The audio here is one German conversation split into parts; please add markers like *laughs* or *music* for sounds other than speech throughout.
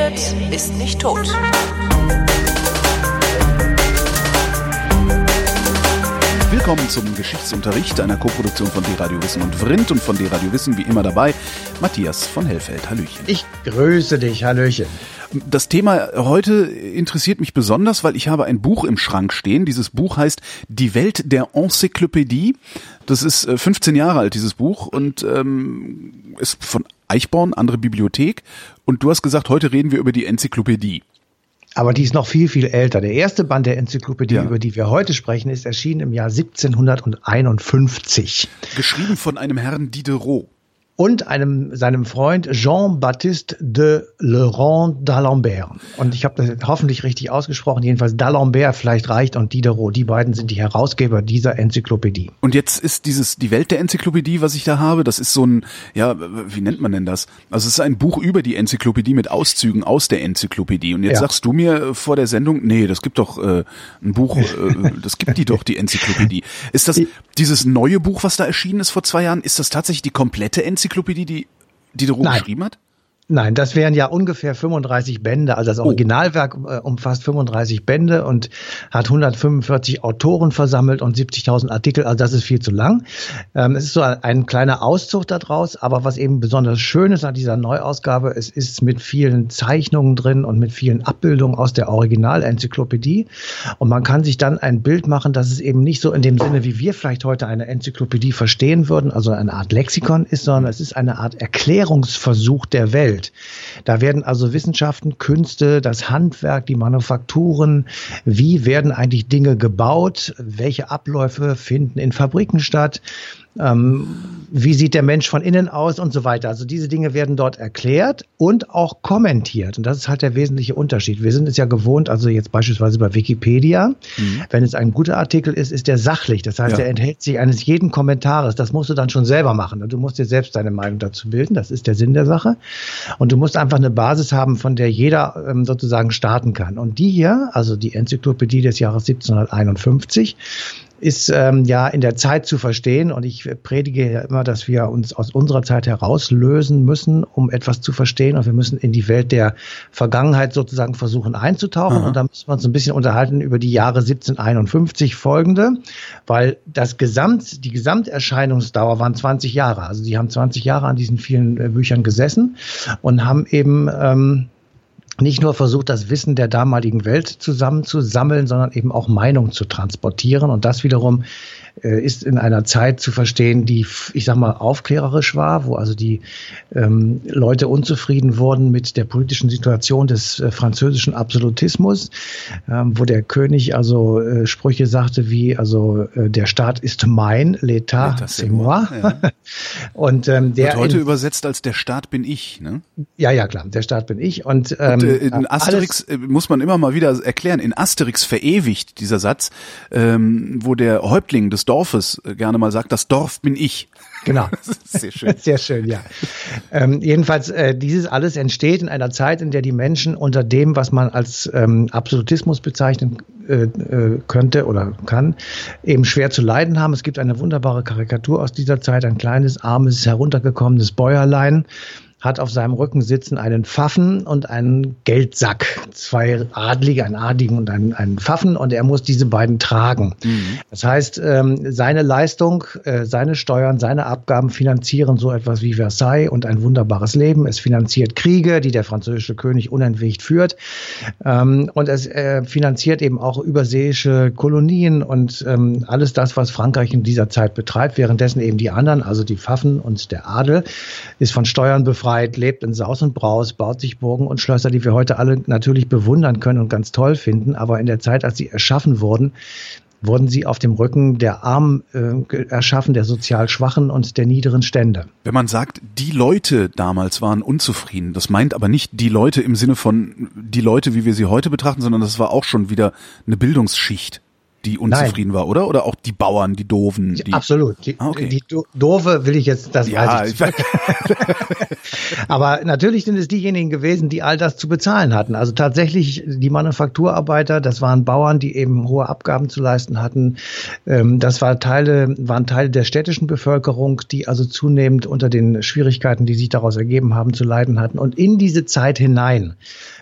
redet, ist nicht tot. Willkommen zum Geschichtsunterricht einer Koproduktion von D-Radio Wissen und Vrindt und von D-Radio Wissen wie immer dabei Matthias von Hellfeld. Hallöchen. Ich grüße dich, Hallöchen. Das Thema heute interessiert mich besonders, weil ich habe ein Buch im Schrank stehen. Dieses Buch heißt Die Welt der Enzyklopädie. Das ist 15 äh, Jahre alt, dieses Buch, und ähm, ist von Eichborn, andere Bibliothek. Und du hast gesagt, heute reden wir über die Enzyklopädie. Aber die ist noch viel, viel älter. Der erste Band der Enzyklopädie, ja. über die wir heute sprechen, ist erschienen im Jahr 1751. Geschrieben von einem Herrn Diderot und einem seinem Freund Jean-Baptiste de Laurent d'Alembert. Und ich habe das hoffentlich richtig ausgesprochen, jedenfalls d'Alembert vielleicht reicht und Diderot. Die beiden sind die Herausgeber dieser Enzyklopädie. Und jetzt ist dieses die Welt der Enzyklopädie, was ich da habe, das ist so ein ja, wie nennt man denn das? Also es ist ein Buch über die Enzyklopädie mit Auszügen aus der Enzyklopädie. Und jetzt ja. sagst du mir vor der Sendung, nee, das gibt doch äh, ein Buch, äh, *laughs* das gibt die doch die Enzyklopädie. Ist das dieses neue Buch, was da erschienen ist vor zwei Jahren, ist das tatsächlich die komplette Enzyklopädie? Enzyklopädie, die Diderot Nein. geschrieben hat? Nein, das wären ja ungefähr 35 Bände. Also das oh. Originalwerk äh, umfasst 35 Bände und hat 145 Autoren versammelt und 70.000 Artikel. Also das ist viel zu lang. Ähm, es ist so ein, ein kleiner Auszug daraus. Aber was eben besonders schön ist an dieser Neuausgabe, es ist mit vielen Zeichnungen drin und mit vielen Abbildungen aus der Originalenzyklopädie. Und man kann sich dann ein Bild machen, dass es eben nicht so in dem Sinne, wie wir vielleicht heute eine Enzyklopädie verstehen würden, also eine Art Lexikon ist, sondern es ist eine Art Erklärungsversuch der Welt. Welt. Da werden also Wissenschaften, Künste, das Handwerk, die Manufakturen, wie werden eigentlich Dinge gebaut, welche Abläufe finden in Fabriken statt, ähm, wie sieht der Mensch von innen aus und so weiter. Also diese Dinge werden dort erklärt und auch kommentiert. Und das ist halt der wesentliche Unterschied. Wir sind es ja gewohnt, also jetzt beispielsweise bei Wikipedia, mhm. wenn es ein guter Artikel ist, ist der sachlich. Das heißt, ja. er enthält sich eines jeden Kommentares. Das musst du dann schon selber machen. Du musst dir selbst deine Meinung dazu bilden. Das ist der Sinn der Sache. Und du musst einfach eine Basis haben, von der jeder ähm, sozusagen starten kann. Und die hier, also die Enzyklopädie des Jahres 1751, ist ähm, ja in der Zeit zu verstehen. Und ich predige ja immer, dass wir uns aus unserer Zeit herauslösen müssen, um etwas zu verstehen. Und wir müssen in die Welt der Vergangenheit sozusagen versuchen einzutauchen. Aha. Und da müssen wir uns ein bisschen unterhalten über die Jahre 1751 folgende, weil das Gesamt, die Gesamterscheinungsdauer waren 20 Jahre. Also die haben 20 Jahre an diesen vielen äh, Büchern gesessen und haben eben ähm, nicht nur versucht, das Wissen der damaligen Welt zusammenzusammeln, sondern eben auch Meinung zu transportieren. Und das wiederum ist in einer Zeit zu verstehen, die, ich sag mal, aufklärerisch war, wo also die ähm, Leute unzufrieden wurden mit der politischen Situation des äh, französischen Absolutismus, ähm, wo der König also äh, Sprüche sagte wie, also äh, der Staat ist mein, l'État c'est moi. Ja. *laughs* Und ähm, der Wird heute in, übersetzt als der Staat bin ich, ne? Ja, ja, klar, der Staat bin ich. Und, ähm, Und äh, in Asterix alles, äh, muss man immer mal wieder erklären, in Asterix verewigt dieser Satz, ähm, wo der Häuptling des Dorfes äh, gerne mal sagt, das Dorf bin ich. Genau. *laughs* Sehr schön. *laughs* Sehr schön, ja. Ähm, jedenfalls, äh, dieses alles entsteht in einer Zeit, in der die Menschen unter dem, was man als ähm, Absolutismus bezeichnen äh, äh, könnte oder kann, eben schwer zu leiden haben. Es gibt eine wunderbare Karikatur aus dieser Zeit, ein kleines, armes, heruntergekommenes Bäuerlein, hat auf seinem Rücken sitzen einen Pfaffen und einen Geldsack. Zwei Adlige, einen Adligen und einen, einen Pfaffen und er muss diese beiden tragen. Mhm. Das heißt, ähm, seine Leistung, äh, seine Steuern, seine Abgaben finanzieren so etwas wie Versailles und ein wunderbares Leben. Es finanziert Kriege, die der französische König unentwegt führt. Ähm, und es äh, finanziert eben auch überseeische Kolonien und ähm, alles das, was Frankreich in dieser Zeit betreibt, währenddessen eben die anderen, also die Pfaffen und der Adel, ist von Steuern befreit befreit, lebt in Saus und Braus, baut sich Burgen und Schlösser, die wir heute alle natürlich bewundern können und ganz toll finden. Aber in der Zeit, als sie erschaffen wurden, wurden sie auf dem Rücken der Armen äh, erschaffen, der sozial Schwachen und der niederen Stände. Wenn man sagt, die Leute damals waren unzufrieden, das meint aber nicht die Leute im Sinne von die Leute, wie wir sie heute betrachten, sondern das war auch schon wieder eine Bildungsschicht. Die unzufrieden Nein. war, oder? Oder auch die Bauern, die Doofen? Die Absolut. Die, ah, okay. die Doofe will ich jetzt, das ja, weiß ich. *laughs* Aber natürlich sind es diejenigen gewesen, die all das zu bezahlen hatten. Also tatsächlich die Manufakturarbeiter, das waren Bauern, die eben hohe Abgaben zu leisten hatten. Ähm, das war Teile, waren Teile der städtischen Bevölkerung, die also zunehmend unter den Schwierigkeiten, die sich daraus ergeben haben, zu leiden hatten. Und in diese Zeit hinein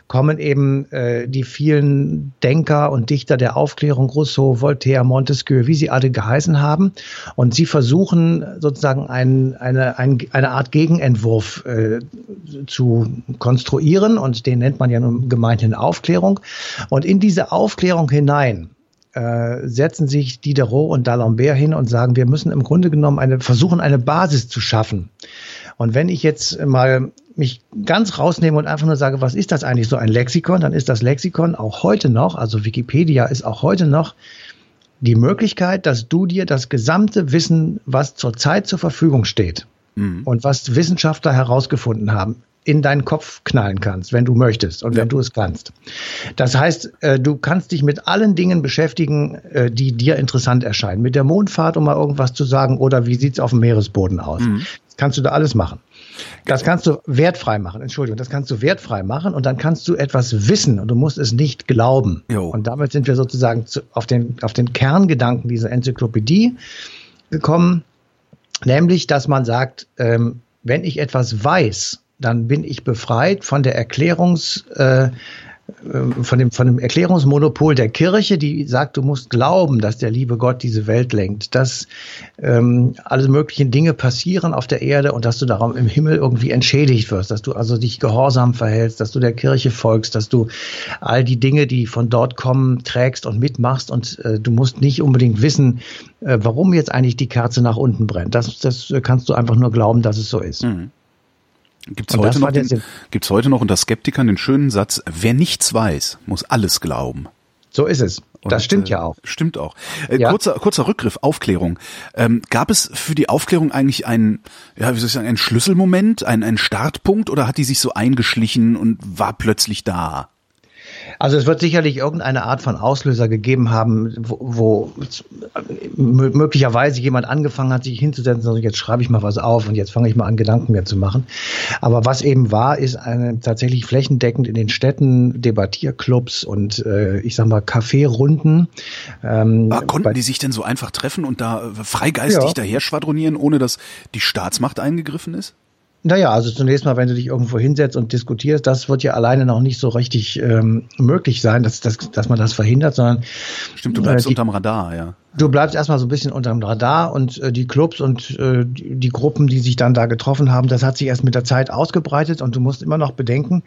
kommen eben äh, die vielen Denker und Dichter der Aufklärung, Rousseau, Voltaire, Montesquieu, wie sie alle geheißen haben. Und sie versuchen sozusagen ein, eine, ein, eine Art Gegenentwurf äh, zu konstruieren und den nennt man ja nun gemeinhin Aufklärung. Und in diese Aufklärung hinein äh, setzen sich Diderot und D'Alembert hin und sagen, wir müssen im Grunde genommen eine, versuchen, eine Basis zu schaffen. Und wenn ich jetzt mal mich ganz rausnehme und einfach nur sage, was ist das eigentlich so ein Lexikon, dann ist das Lexikon auch heute noch, also Wikipedia ist auch heute noch die Möglichkeit, dass du dir das gesamte Wissen, was zurzeit zur Verfügung steht mhm. und was Wissenschaftler herausgefunden haben, in deinen Kopf knallen kannst, wenn du möchtest und ja. wenn du es kannst. Das heißt, äh, du kannst dich mit allen Dingen beschäftigen, äh, die dir interessant erscheinen. Mit der Mondfahrt, um mal irgendwas zu sagen, oder wie sieht's auf dem Meeresboden aus. Mhm. Kannst du da alles machen. Das kannst du wertfrei machen, Entschuldigung, das kannst du wertfrei machen und dann kannst du etwas wissen und du musst es nicht glauben. Jo. Und damit sind wir sozusagen zu, auf, den, auf den Kerngedanken dieser Enzyklopädie gekommen, nämlich, dass man sagt, ähm, wenn ich etwas weiß, dann bin ich befreit von der Erklärungs, äh, von dem, von dem Erklärungsmonopol der Kirche, die sagt, du musst glauben, dass der liebe Gott diese Welt lenkt, dass ähm, alle möglichen Dinge passieren auf der Erde und dass du darum im Himmel irgendwie entschädigt wirst, dass du also dich gehorsam verhältst, dass du der Kirche folgst, dass du all die Dinge, die von dort kommen, trägst und mitmachst und äh, du musst nicht unbedingt wissen, äh, warum jetzt eigentlich die Kerze nach unten brennt. Das, das kannst du einfach nur glauben, dass es so ist. Mhm. Gibt's heute, noch den, gibt's heute noch unter Skeptikern den schönen Satz, wer nichts weiß, muss alles glauben. So ist es. Und, das stimmt äh, ja auch. Stimmt auch. Äh, ja. Kurzer, kurzer Rückgriff, Aufklärung. Ähm, gab es für die Aufklärung eigentlich einen, ja, wie soll ich sagen, einen Schlüsselmoment, einen, einen Startpunkt oder hat die sich so eingeschlichen und war plötzlich da? Also es wird sicherlich irgendeine Art von Auslöser gegeben haben, wo, wo möglicherweise jemand angefangen hat, sich hinzusetzen und also jetzt schreibe ich mal was auf und jetzt fange ich mal an, Gedanken mehr zu machen. Aber was eben war, ist eine, tatsächlich flächendeckend in den Städten Debattierclubs und äh, ich sag mal Kaffeerunden. Ähm, ah, konnten die sich denn so einfach treffen und da freigeistig ja. daher schwadronieren, ohne dass die Staatsmacht eingegriffen ist? Naja, also zunächst mal, wenn du dich irgendwo hinsetzt und diskutierst, das wird ja alleine noch nicht so richtig ähm, möglich sein, dass, dass, dass man das verhindert, sondern. Stimmt, du bleibst äh, die, unterm Radar, ja. Du bleibst erstmal so ein bisschen unterm Radar und äh, die Clubs und äh, die, Gruppen, die sich dann da getroffen haben, das hat sich erst mit der Zeit ausgebreitet und du musst immer noch bedenken,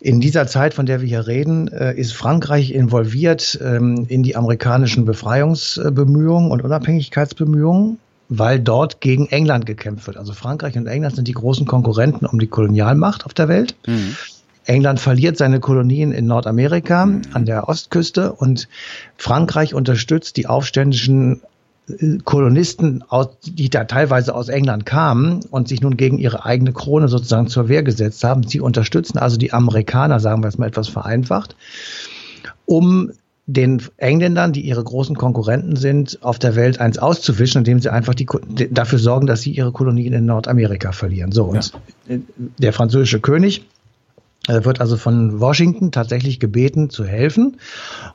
in dieser Zeit, von der wir hier reden, äh, ist Frankreich involviert ähm, in die amerikanischen Befreiungsbemühungen und Unabhängigkeitsbemühungen weil dort gegen England gekämpft wird. Also Frankreich und England sind die großen Konkurrenten um die Kolonialmacht auf der Welt. Mhm. England verliert seine Kolonien in Nordamerika mhm. an der Ostküste und Frankreich unterstützt die aufständischen äh, Kolonisten, die da teilweise aus England kamen und sich nun gegen ihre eigene Krone sozusagen zur Wehr gesetzt haben. Sie unterstützen also die Amerikaner, sagen wir es mal etwas vereinfacht, um den Engländern, die ihre großen Konkurrenten sind, auf der Welt eins auszuwischen, indem sie einfach die, dafür sorgen, dass sie ihre Kolonien in Nordamerika verlieren. So, und ja. der französische König äh, wird also von Washington tatsächlich gebeten zu helfen.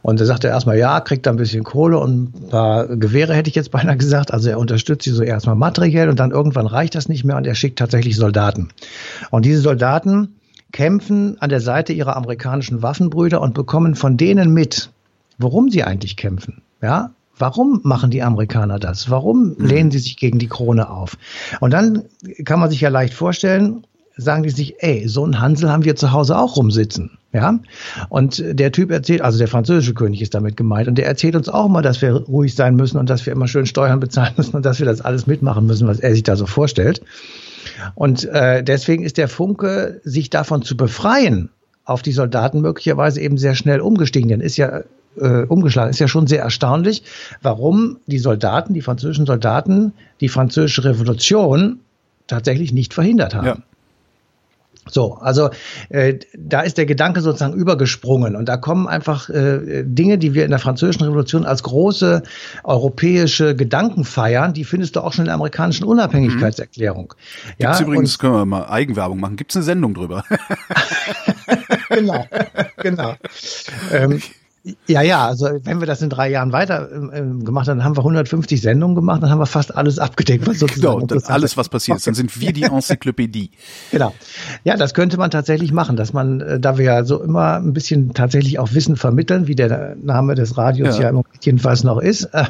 Und er sagt er erstmal, ja, kriegt da ein bisschen Kohle und ein paar Gewehre, hätte ich jetzt beinahe gesagt. Also er unterstützt sie so erstmal materiell und dann irgendwann reicht das nicht mehr und er schickt tatsächlich Soldaten. Und diese Soldaten kämpfen an der Seite ihrer amerikanischen Waffenbrüder und bekommen von denen mit, warum sie eigentlich kämpfen. Ja, Warum machen die Amerikaner das? Warum mhm. lehnen sie sich gegen die Krone auf? Und dann kann man sich ja leicht vorstellen, sagen die sich, ey, so ein Hansel haben wir zu Hause auch rumsitzen. Ja, und der Typ erzählt, also der französische König ist damit gemeint, und der erzählt uns auch mal, dass wir ruhig sein müssen und dass wir immer schön Steuern bezahlen müssen und dass wir das alles mitmachen müssen, was er sich da so vorstellt. Und äh, deswegen ist der Funke, sich davon zu befreien, auf die Soldaten möglicherweise eben sehr schnell umgestiegen. Denn ist ja äh, umgeschlagen. Ist ja schon sehr erstaunlich, warum die Soldaten, die französischen Soldaten, die französische Revolution tatsächlich nicht verhindert haben. Ja. So, also äh, da ist der Gedanke sozusagen übergesprungen und da kommen einfach äh, Dinge, die wir in der Französischen Revolution als große europäische Gedanken feiern, die findest du auch schon in der amerikanischen Unabhängigkeitserklärung. Mhm. Gibt's ja, übrigens, können wir mal Eigenwerbung machen, gibt's eine Sendung drüber? *laughs* genau, genau. Ähm, ja, ja, also wenn wir das in drei Jahren weiter ähm, gemacht haben, dann haben wir 150 Sendungen gemacht, dann haben wir fast alles abgedeckt, was sozusagen genau, alles, was passiert ist. Dann sind wir die *laughs* Enzyklopädie. genau. Ja, das könnte man tatsächlich machen, dass man, äh, da wir ja so immer ein bisschen tatsächlich auch Wissen vermitteln, wie der Name des Radios ja, ja jedenfalls noch ist, äh,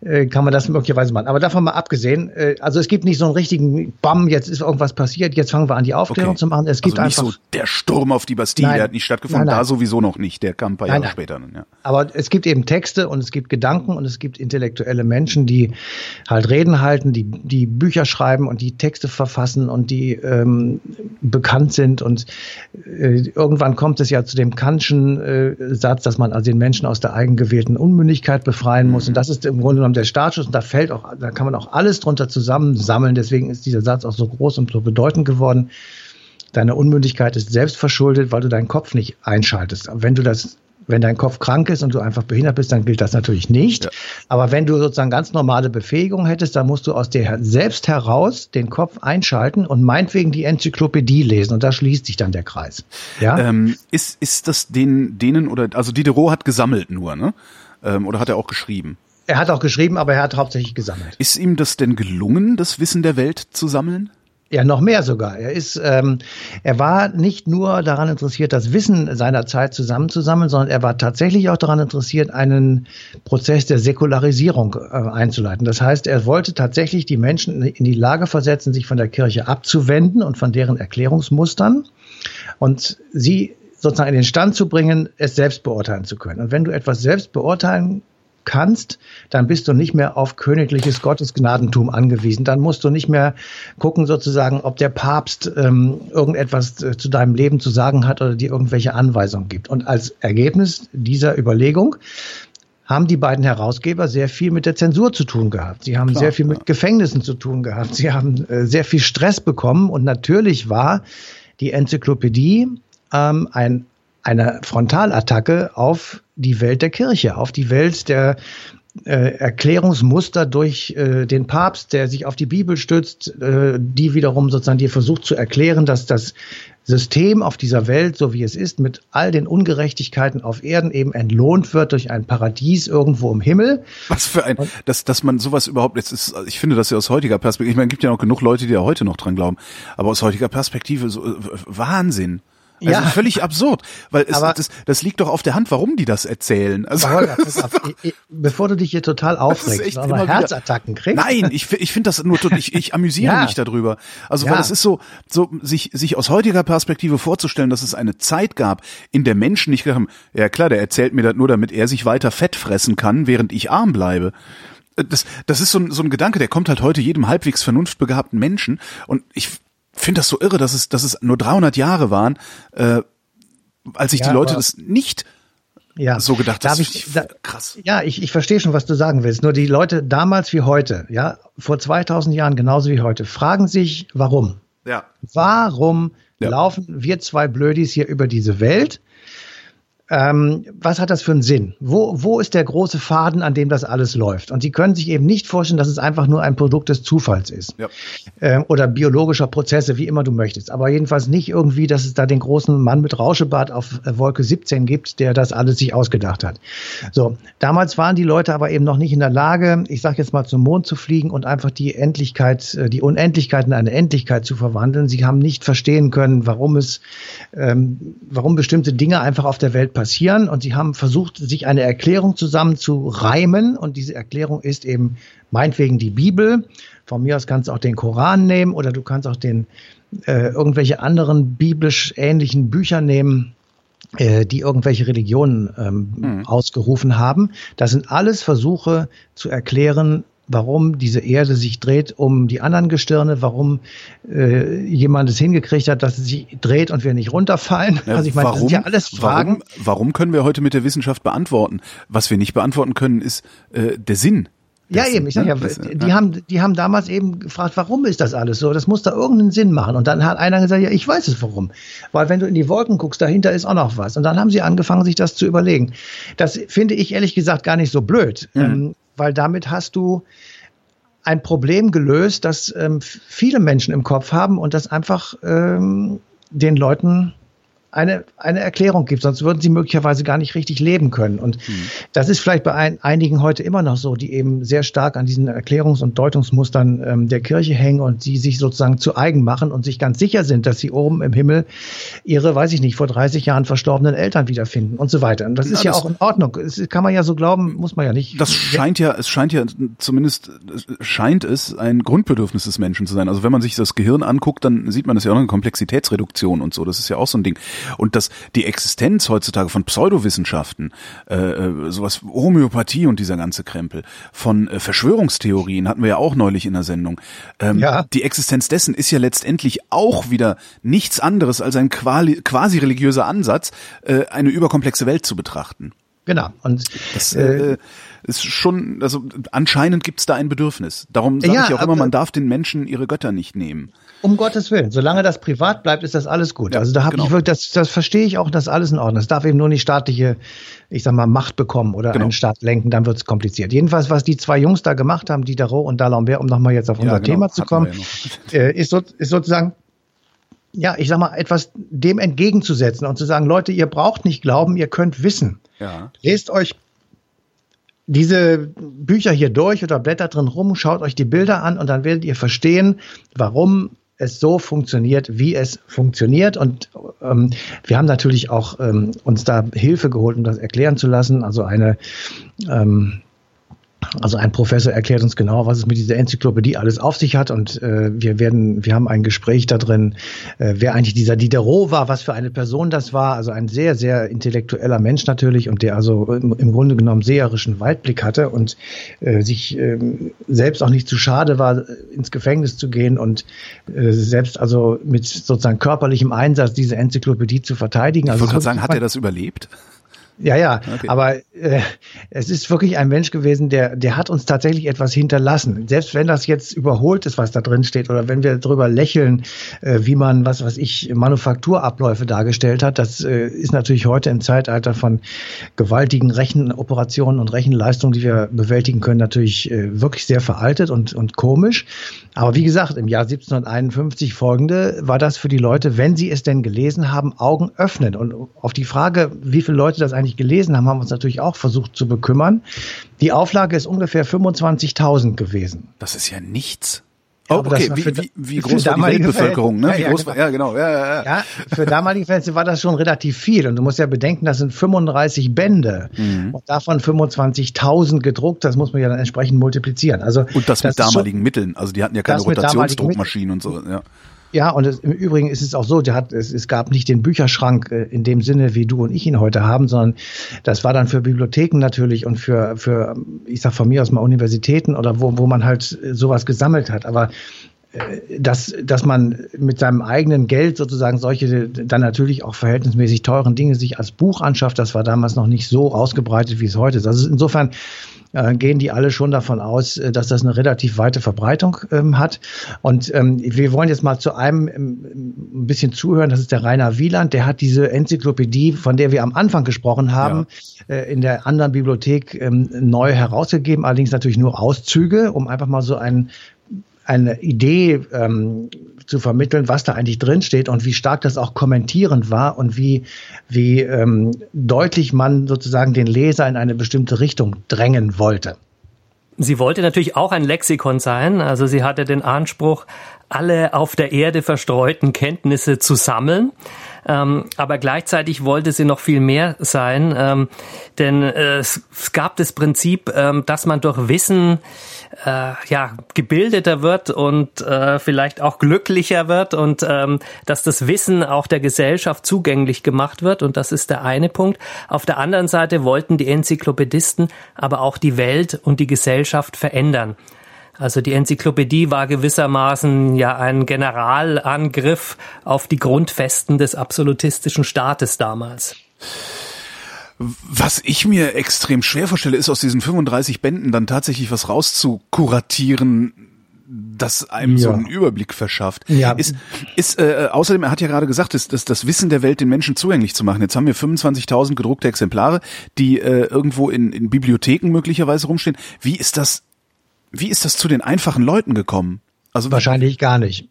äh, kann man das möglicherweise machen. Aber davon mal abgesehen, äh, also es gibt nicht so einen richtigen Bam, jetzt ist irgendwas passiert, jetzt fangen wir an, die Aufklärung okay. zu machen. Es gibt also nicht einfach, so der Sturm auf die Bastille, nein, der hat nicht stattgefunden, nein, nein. da sowieso noch nicht, der kam ein paar Jahre später ja. Aber es gibt eben Texte und es gibt Gedanken und es gibt intellektuelle Menschen, die halt Reden halten, die, die Bücher schreiben und die Texte verfassen und die ähm, bekannt sind. Und äh, irgendwann kommt es ja zu dem Kantschen äh, Satz, dass man also den Menschen aus der eigengewählten Unmündigkeit befreien muss. Und das ist im Grunde genommen der Startschuss. Und da fällt auch, da kann man auch alles drunter zusammensammeln. Deswegen ist dieser Satz auch so groß und so bedeutend geworden. Deine Unmündigkeit ist selbst verschuldet, weil du deinen Kopf nicht einschaltest. Wenn du das wenn dein Kopf krank ist und du einfach behindert bist, dann gilt das natürlich nicht. Ja. Aber wenn du sozusagen ganz normale Befähigung hättest, dann musst du aus dir selbst heraus den Kopf einschalten und meinetwegen die Enzyklopädie lesen. Und da schließt sich dann der Kreis. Ja? Ähm, ist, ist das den, denen oder, also Diderot hat gesammelt nur, ne? Ähm, oder hat er auch geschrieben? Er hat auch geschrieben, aber er hat hauptsächlich gesammelt. Ist ihm das denn gelungen, das Wissen der Welt zu sammeln? Ja, noch mehr sogar. Er ist, ähm, er war nicht nur daran interessiert, das Wissen seiner Zeit zusammenzusammeln, sondern er war tatsächlich auch daran interessiert, einen Prozess der Säkularisierung äh, einzuleiten. Das heißt, er wollte tatsächlich die Menschen in die Lage versetzen, sich von der Kirche abzuwenden und von deren Erklärungsmustern und sie sozusagen in den Stand zu bringen, es selbst beurteilen zu können. Und wenn du etwas selbst beurteilen kannst, dann bist du nicht mehr auf königliches Gottesgnadentum angewiesen. Dann musst du nicht mehr gucken, sozusagen, ob der Papst ähm, irgendetwas äh, zu deinem Leben zu sagen hat oder dir irgendwelche Anweisungen gibt. Und als Ergebnis dieser Überlegung haben die beiden Herausgeber sehr viel mit der Zensur zu tun gehabt. Sie haben Klar, sehr viel mit Gefängnissen zu tun gehabt. Sie haben äh, sehr viel Stress bekommen. Und natürlich war die Enzyklopädie ähm, ein eine Frontalattacke auf die Welt der Kirche, auf die Welt der äh, Erklärungsmuster durch äh, den Papst, der sich auf die Bibel stützt, äh, die wiederum sozusagen dir versucht zu erklären, dass das System auf dieser Welt, so wie es ist, mit all den Ungerechtigkeiten auf Erden eben entlohnt wird durch ein Paradies irgendwo im Himmel. Was für ein, dass, dass man sowas überhaupt, jetzt ist, ich finde das ja aus heutiger Perspektive, ich meine, es gibt ja noch genug Leute, die ja heute noch dran glauben, aber aus heutiger Perspektive so, äh, Wahnsinn. Also ja. völlig absurd, weil es, das, das liegt doch auf der Hand, warum die das erzählen. Also, auf, *laughs* bevor du dich hier total aufregst, aber Herzattacken kriegst. Nein, ich, ich finde das nur, ich, ich amüsiere *laughs* ja. mich darüber. Also ja. weil es ist so, so sich, sich aus heutiger Perspektive vorzustellen, dass es eine Zeit gab, in der Menschen nicht gedacht haben, ja klar, der erzählt mir das nur, damit er sich weiter fett fressen kann, während ich arm bleibe das, das ist so ein, so ein Gedanke, der kommt halt heute jedem halbwegs vernunftbegabten Menschen. Und ich finde das so irre, dass es, dass es nur 300 Jahre waren, äh, als sich ja, die Leute das nicht ja. so gedacht haben. Da, krass. Ja, ich, ich verstehe schon, was du sagen willst. Nur die Leute damals wie heute, ja, vor 2000 Jahren genauso wie heute, fragen sich, warum? Ja. Warum ja. laufen wir zwei Blödis hier über diese Welt? Ähm, was hat das für einen Sinn? Wo, wo ist der große Faden, an dem das alles läuft? Und Sie können sich eben nicht vorstellen, dass es einfach nur ein Produkt des Zufalls ist. Ja. Ähm, oder biologischer Prozesse, wie immer du möchtest. Aber jedenfalls nicht irgendwie, dass es da den großen Mann mit Rauschebart auf äh, Wolke 17 gibt, der das alles sich ausgedacht hat. So, damals waren die Leute aber eben noch nicht in der Lage, ich sage jetzt mal zum Mond zu fliegen und einfach die Endlichkeit, äh, die Unendlichkeit in eine Endlichkeit zu verwandeln. Sie haben nicht verstehen können, warum es, ähm, warum bestimmte Dinge einfach auf der Welt passieren passieren und sie haben versucht, sich eine Erklärung zusammen zu reimen und diese Erklärung ist eben meinetwegen die Bibel. Von mir aus kannst du auch den Koran nehmen oder du kannst auch den äh, irgendwelche anderen biblisch ähnlichen Bücher nehmen äh, die irgendwelche Religionen ähm, mhm. ausgerufen haben. Das sind alles Versuche zu erklären, warum diese Erde sich dreht um die anderen Gestirne, warum äh, jemand es hingekriegt hat, dass es sich dreht und wir nicht runterfallen. Ja, also ich meine, warum, das sind ja alles Fragen. Warum, warum können wir heute mit der Wissenschaft beantworten? Was wir nicht beantworten können, ist äh, der Sinn Ja, eben, ich sag ja, die ja. haben, die haben damals eben gefragt, warum ist das alles so? Das muss da irgendeinen Sinn machen. Und dann hat einer gesagt, ja, ich weiß es warum. Weil wenn du in die Wolken guckst, dahinter ist auch noch was. Und dann haben sie angefangen, sich das zu überlegen. Das finde ich ehrlich gesagt gar nicht so blöd, mhm. Weil damit hast du ein Problem gelöst, das ähm, viele Menschen im Kopf haben und das einfach ähm, den Leuten eine, eine Erklärung gibt, sonst würden sie möglicherweise gar nicht richtig leben können. Und mhm. das ist vielleicht bei ein, einigen heute immer noch so, die eben sehr stark an diesen Erklärungs- und Deutungsmustern ähm, der Kirche hängen und die sich sozusagen zu eigen machen und sich ganz sicher sind, dass sie oben im Himmel ihre, weiß ich nicht, vor 30 Jahren verstorbenen Eltern wiederfinden und so weiter. Und das ja, ist ja das auch in Ordnung. Das kann man ja so glauben, muss man ja nicht. Das scheint ja, es scheint ja zumindest, scheint es ein Grundbedürfnis des Menschen zu sein. Also wenn man sich das Gehirn anguckt, dann sieht man das ja auch eine Komplexitätsreduktion und so. Das ist ja auch so ein Ding. Und dass die Existenz heutzutage von Pseudowissenschaften, äh, äh, sowas Homöopathie und dieser ganze Krempel, von äh, Verschwörungstheorien hatten wir ja auch neulich in der Sendung. Ähm, ja. Die Existenz dessen ist ja letztendlich auch wieder nichts anderes als ein quasi religiöser Ansatz, äh, eine überkomplexe Welt zu betrachten. Genau. Und das äh, äh, ist schon, also anscheinend gibt es da ein Bedürfnis. Darum sage ja, ich auch immer, man darf den Menschen ihre Götter nicht nehmen. Um Gottes Willen. Solange das privat bleibt, ist das alles gut. Ja, also da habe genau. ich wirklich, das, das verstehe ich auch, das ist alles in Ordnung. Es darf eben nur nicht staatliche, ich sag mal, Macht bekommen oder genau. einen Staat lenken, dann wird es kompliziert. Jedenfalls, was die zwei Jungs da gemacht haben, Diderot und D'Alembert, um nochmal jetzt auf unser ja, genau. Thema zu kommen, ja *laughs* äh, ist, so, ist sozusagen ja, ich sag mal, etwas dem entgegenzusetzen und zu sagen, Leute, ihr braucht nicht glauben, ihr könnt wissen. Ja. Lest euch diese Bücher hier durch oder blättert drin rum, schaut euch die Bilder an und dann werdet ihr verstehen, warum es so funktioniert, wie es funktioniert. Und ähm, wir haben natürlich auch ähm, uns da Hilfe geholt, um das erklären zu lassen. Also eine ähm, also ein Professor erklärt uns genau, was es mit dieser Enzyklopädie alles auf sich hat und äh, wir werden, wir haben ein Gespräch da drin, äh, wer eigentlich dieser Diderot war, was für eine Person das war, also ein sehr, sehr intellektueller Mensch natürlich und der also im, im Grunde genommen seherischen Weitblick hatte und äh, sich äh, selbst auch nicht zu schade war, ins Gefängnis zu gehen und äh, selbst also mit sozusagen körperlichem Einsatz diese Enzyklopädie zu verteidigen. Ich also wollte gerade sagen, hat er das überlebt? Ja, ja, okay. aber äh, es ist wirklich ein Mensch gewesen, der, der hat uns tatsächlich etwas hinterlassen. Selbst wenn das jetzt überholt ist, was da drin steht, oder wenn wir darüber lächeln, äh, wie man, was was ich, Manufakturabläufe dargestellt hat, das äh, ist natürlich heute im Zeitalter von gewaltigen Rechenoperationen und Rechenleistungen, die wir bewältigen können, natürlich äh, wirklich sehr veraltet und, und komisch. Aber wie gesagt, im Jahr 1751 folgende war das für die Leute, wenn sie es denn gelesen haben, Augen öffnen. Und auf die Frage, wie viele Leute das eigentlich nicht gelesen haben, haben wir uns natürlich auch versucht zu bekümmern. Die Auflage ist ungefähr 25.000 gewesen. Das ist ja nichts. Oh, okay, wie, wie, wie groß war die Weltbevölkerung? Ne? Ja, wie groß genau. war, ja, genau. Ja, ja, ja. ja, für damalige Verhältnisse war das schon relativ viel. Und du musst ja bedenken, das sind 35 Bände mhm. und davon 25.000 gedruckt. Das muss man ja dann entsprechend multiplizieren. Also und das, das mit damaligen schon, Mitteln. Also die hatten ja keine Rotationsdruckmaschinen und so. Ja. Ja, und es, im Übrigen ist es auch so, der hat, es, es gab nicht den Bücherschrank äh, in dem Sinne, wie du und ich ihn heute haben, sondern das war dann für Bibliotheken natürlich und für, für ich sag von mir aus mal Universitäten oder wo, wo man halt sowas gesammelt hat. Aber äh, dass, dass man mit seinem eigenen Geld sozusagen solche dann natürlich auch verhältnismäßig teuren Dinge sich als Buch anschafft, das war damals noch nicht so ausgebreitet, wie es heute ist. Also insofern äh, gehen die alle schon davon aus, äh, dass das eine relativ weite Verbreitung ähm, hat. Und ähm, wir wollen jetzt mal zu einem ähm, ein bisschen zuhören. Das ist der Rainer Wieland. Der hat diese Enzyklopädie, von der wir am Anfang gesprochen haben, ja. äh, in der anderen Bibliothek ähm, neu herausgegeben. Allerdings natürlich nur Auszüge, um einfach mal so einen eine Idee ähm, zu vermitteln, was da eigentlich drin steht und wie stark das auch kommentierend war und wie, wie ähm, deutlich man sozusagen den Leser in eine bestimmte Richtung drängen wollte. Sie wollte natürlich auch ein Lexikon sein, also sie hatte den Anspruch, alle auf der Erde verstreuten Kenntnisse zu sammeln. Ähm, aber gleichzeitig wollte sie noch viel mehr sein, ähm, denn äh, es, gab das Prinzip, ähm, dass man durch Wissen äh, ja gebildeter wird und äh, vielleicht auch glücklicher wird und ähm, dass das Wissen auch der Gesellschaft zugänglich gemacht wird und das ist der eine Punkt. Auf der anderen Seite wollten die Enzyklopädisten aber auch die Welt und die Gesellschaft verändern. Also die Enzyklopädie war gewissermaßen ja ein Generalangriff auf die Grundfesten des absolutistischen Staates damals. Was ich mir extrem schwer vorstelle, ist aus diesen 35 Bänden dann tatsächlich was rauszukuratieren, das einem ja. so einen Überblick verschafft. Ja. Ist, ist äh, außerdem, er hat ja gerade gesagt, ist, dass das Wissen der Welt den Menschen zugänglich zu machen. Jetzt haben wir 25.000 gedruckte Exemplare, die äh, irgendwo in, in Bibliotheken möglicherweise rumstehen. Wie ist das? Wie ist das zu den einfachen Leuten gekommen? Also wahrscheinlich gar nicht.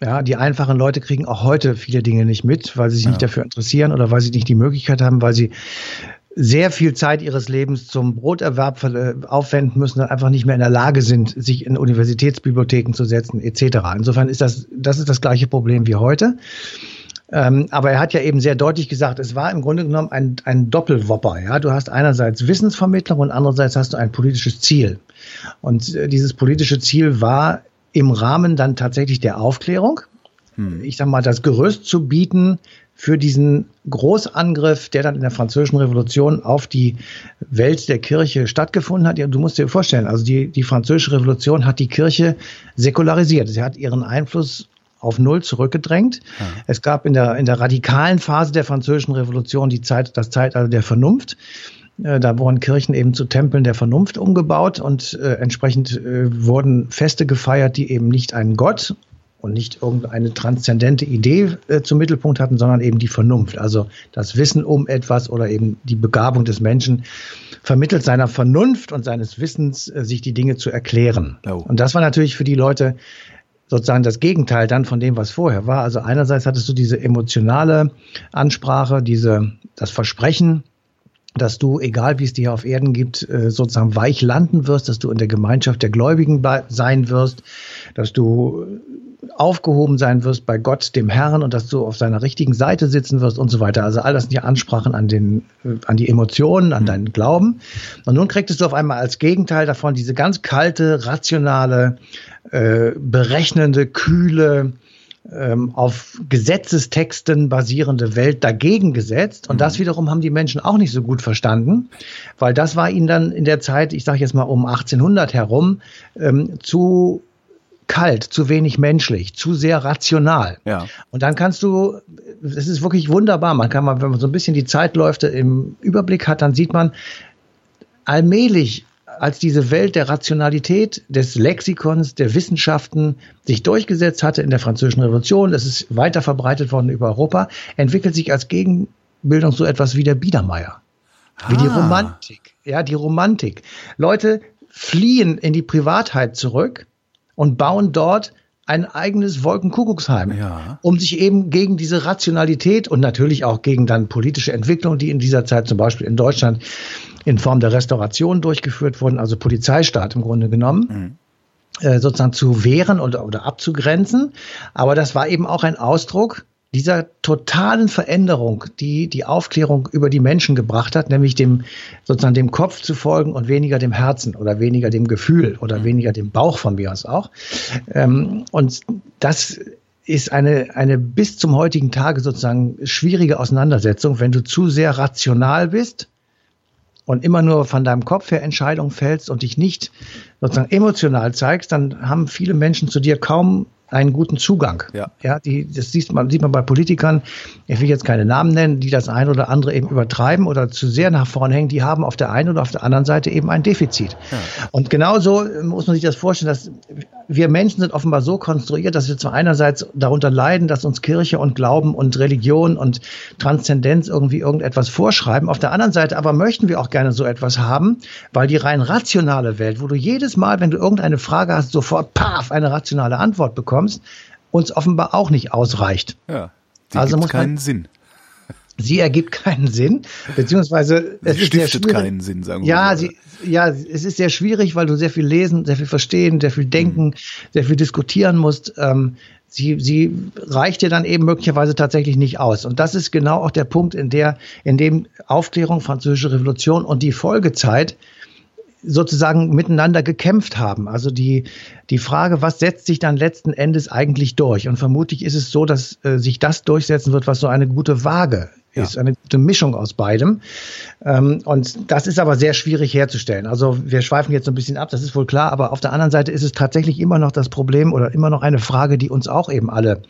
Ja, die einfachen Leute kriegen auch heute viele Dinge nicht mit, weil sie sich ja. nicht dafür interessieren oder weil sie nicht die Möglichkeit haben, weil sie sehr viel Zeit ihres Lebens zum Broterwerb äh, aufwenden müssen und einfach nicht mehr in der Lage sind, sich in Universitätsbibliotheken zu setzen, etc. Insofern ist das, das ist das gleiche Problem wie heute. Ähm, aber er hat ja eben sehr deutlich gesagt, es war im Grunde genommen ein, ein Doppelwopper. Ja? Du hast einerseits Wissensvermittlung und andererseits hast du ein politisches Ziel. Und äh, dieses politische Ziel war im Rahmen dann tatsächlich der Aufklärung, hm. ich sag mal, das Gerüst zu bieten für diesen Großangriff, der dann in der Französischen Revolution auf die Welt der Kirche stattgefunden hat. Ja, du musst dir vorstellen, also die, die Französische Revolution hat die Kirche säkularisiert. Sie hat ihren Einfluss auf Null zurückgedrängt. Ja. Es gab in der, in der radikalen Phase der Französischen Revolution die Zeit, das Zeitalter der Vernunft. Äh, da wurden Kirchen eben zu Tempeln der Vernunft umgebaut und äh, entsprechend äh, wurden Feste gefeiert, die eben nicht einen Gott und nicht irgendeine transzendente Idee äh, zum Mittelpunkt hatten, sondern eben die Vernunft. Also das Wissen um etwas oder eben die Begabung des Menschen vermittelt seiner Vernunft und seines Wissens, äh, sich die Dinge zu erklären. Oh. Und das war natürlich für die Leute sozusagen das Gegenteil dann von dem, was vorher war. Also einerseits hattest du diese emotionale Ansprache, diese, das Versprechen, dass du, egal wie es dir auf Erden gibt, äh, sozusagen weich landen wirst, dass du in der Gemeinschaft der Gläubigen sein wirst, dass du aufgehoben sein wirst bei Gott, dem Herrn, und dass du auf seiner richtigen Seite sitzen wirst und so weiter. Also all das sind ja Ansprachen an den, an die Emotionen, an deinen Glauben. Und nun kriegtest du auf einmal als Gegenteil davon diese ganz kalte, rationale, äh, berechnende, kühle, ähm, auf Gesetzestexten basierende Welt dagegen gesetzt. Und mhm. das wiederum haben die Menschen auch nicht so gut verstanden, weil das war ihnen dann in der Zeit, ich sage jetzt mal um 1800 herum, ähm, zu kalt, zu wenig menschlich, zu sehr rational. Ja. Und dann kannst du, es ist wirklich wunderbar, man kann mal, wenn man so ein bisschen die Zeitläufe im Überblick hat, dann sieht man, allmählich, als diese Welt der Rationalität, des Lexikons, der Wissenschaften sich durchgesetzt hatte in der Französischen Revolution, das ist weiter verbreitet worden über Europa, entwickelt sich als Gegenbildung so etwas wie der Biedermeier. Wie die ah. Romantik. Ja, die Romantik. Leute fliehen in die Privatheit zurück und bauen dort ein eigenes Wolkenkuckucksheim, ja. um sich eben gegen diese Rationalität und natürlich auch gegen dann politische Entwicklungen, die in dieser Zeit zum Beispiel in Deutschland in Form der Restauration durchgeführt wurden, also Polizeistaat im Grunde genommen. Mhm. Äh, sozusagen zu wehren oder, oder abzugrenzen. Aber das war eben auch ein Ausdruck dieser totalen Veränderung, die die Aufklärung über die Menschen gebracht hat, nämlich dem sozusagen dem Kopf zu folgen und weniger dem Herzen oder weniger dem Gefühl oder weniger dem Bauch von mir aus auch. Ähm, und das ist eine, eine bis zum heutigen Tage sozusagen schwierige Auseinandersetzung, wenn du zu sehr rational bist und immer nur von deinem Kopf her Entscheidungen fällst und dich nicht sozusagen emotional zeigst, dann haben viele Menschen zu dir kaum einen guten Zugang. Ja. ja, die, das sieht man, sieht man bei Politikern, ich will jetzt keine Namen nennen, die das eine oder andere eben übertreiben oder zu sehr nach vorn hängen, die haben auf der einen oder auf der anderen Seite eben ein Defizit. Ja. Und genauso muss man sich das vorstellen, dass wir Menschen sind offenbar so konstruiert, dass wir zwar einerseits darunter leiden, dass uns Kirche und Glauben und Religion und Transzendenz irgendwie irgendetwas vorschreiben. Auf der anderen Seite aber möchten wir auch gerne so etwas haben, weil die rein rationale Welt, wo du jedes Mal, wenn du irgendeine Frage hast, sofort paf, eine rationale Antwort bekommst, bekommst, uns offenbar auch nicht ausreicht. Ja, sie also muss keinen man, Sinn. Sie ergibt keinen Sinn, beziehungsweise es sie ist stiftet sehr keinen Sinn, sagen wir ja, mal. Sie, ja, es ist sehr schwierig, weil du sehr viel lesen, sehr viel verstehen, sehr viel denken, mhm. sehr viel diskutieren musst. Ähm, sie, sie reicht dir dann eben möglicherweise tatsächlich nicht aus. Und das ist genau auch der Punkt, in der, in dem Aufklärung, Französische Revolution und die Folgezeit sozusagen miteinander gekämpft haben. Also die, die Frage, was setzt sich dann letzten Endes eigentlich durch? Und vermutlich ist es so, dass äh, sich das durchsetzen wird, was so eine gute Waage ja. ist, eine gute Mischung aus beidem. Ähm, und das ist aber sehr schwierig herzustellen. Also wir schweifen jetzt so ein bisschen ab, das ist wohl klar, aber auf der anderen Seite ist es tatsächlich immer noch das Problem oder immer noch eine Frage, die uns auch eben alle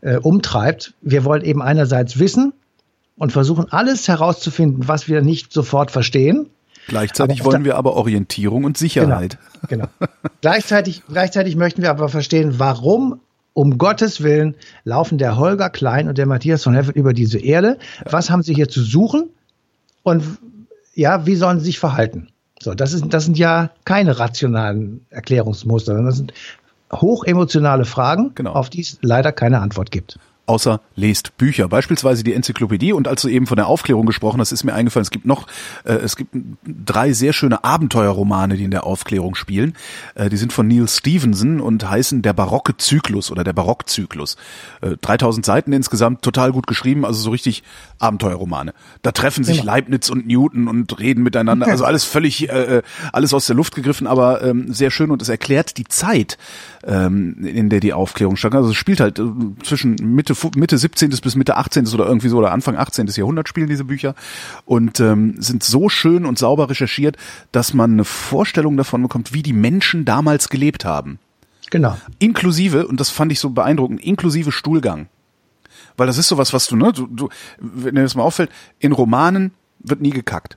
äh, umtreibt. Wir wollen eben einerseits wissen, und versuchen alles herauszufinden, was wir nicht sofort verstehen. Gleichzeitig wollen wir aber Orientierung und Sicherheit. Genau. genau. gleichzeitig, gleichzeitig möchten wir aber verstehen, warum um Gottes Willen laufen der Holger Klein und der Matthias von Heffel über diese Erde. Was haben sie hier zu suchen? Und ja, wie sollen sie sich verhalten? So, das, ist, das sind ja keine rationalen Erklärungsmuster, sondern das sind hochemotionale Fragen, genau. auf die es leider keine Antwort gibt außer lest Bücher. Beispielsweise die Enzyklopädie. Und als du eben von der Aufklärung gesprochen hast, ist mir eingefallen, es gibt noch, äh, es gibt drei sehr schöne Abenteuerromane, die in der Aufklärung spielen. Äh, die sind von Neil Stevenson und heißen Der barocke Zyklus oder der Barockzyklus. Äh, 3000 Seiten insgesamt, total gut geschrieben, also so richtig Abenteuerromane. Da treffen sich genau. Leibniz und Newton und reden miteinander. Also alles völlig, äh, äh, alles aus der Luft gegriffen, aber ähm, sehr schön und es erklärt die Zeit, ähm, in der die Aufklärung stand. Also es spielt halt äh, zwischen Mitte, Mitte 17. bis Mitte 18. oder irgendwie so oder Anfang 18. Jahrhundert spielen diese Bücher und ähm, sind so schön und sauber recherchiert, dass man eine Vorstellung davon bekommt, wie die Menschen damals gelebt haben. Genau. Inklusive, und das fand ich so beeindruckend, inklusive Stuhlgang. Weil das ist sowas, was du, ne, du, du wenn dir das mal auffällt, in Romanen wird nie gekackt.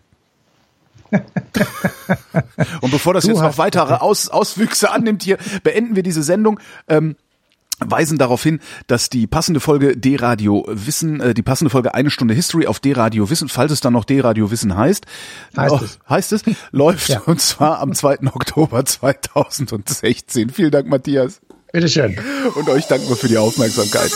*laughs* Und bevor das du jetzt noch weitere Aus, Auswüchse annimmt hier, beenden wir diese Sendung. Ähm, weisen darauf hin, dass die passende Folge D-Radio Wissen, äh, die passende Folge eine Stunde History auf D-Radio Wissen, falls es dann noch D-Radio Wissen heißt, heißt, oh, es. *laughs* heißt es, läuft ja. *laughs* und zwar am 2. Oktober 2016. Vielen Dank, Matthias. Bitteschön. Und euch danken wir für die Aufmerksamkeit.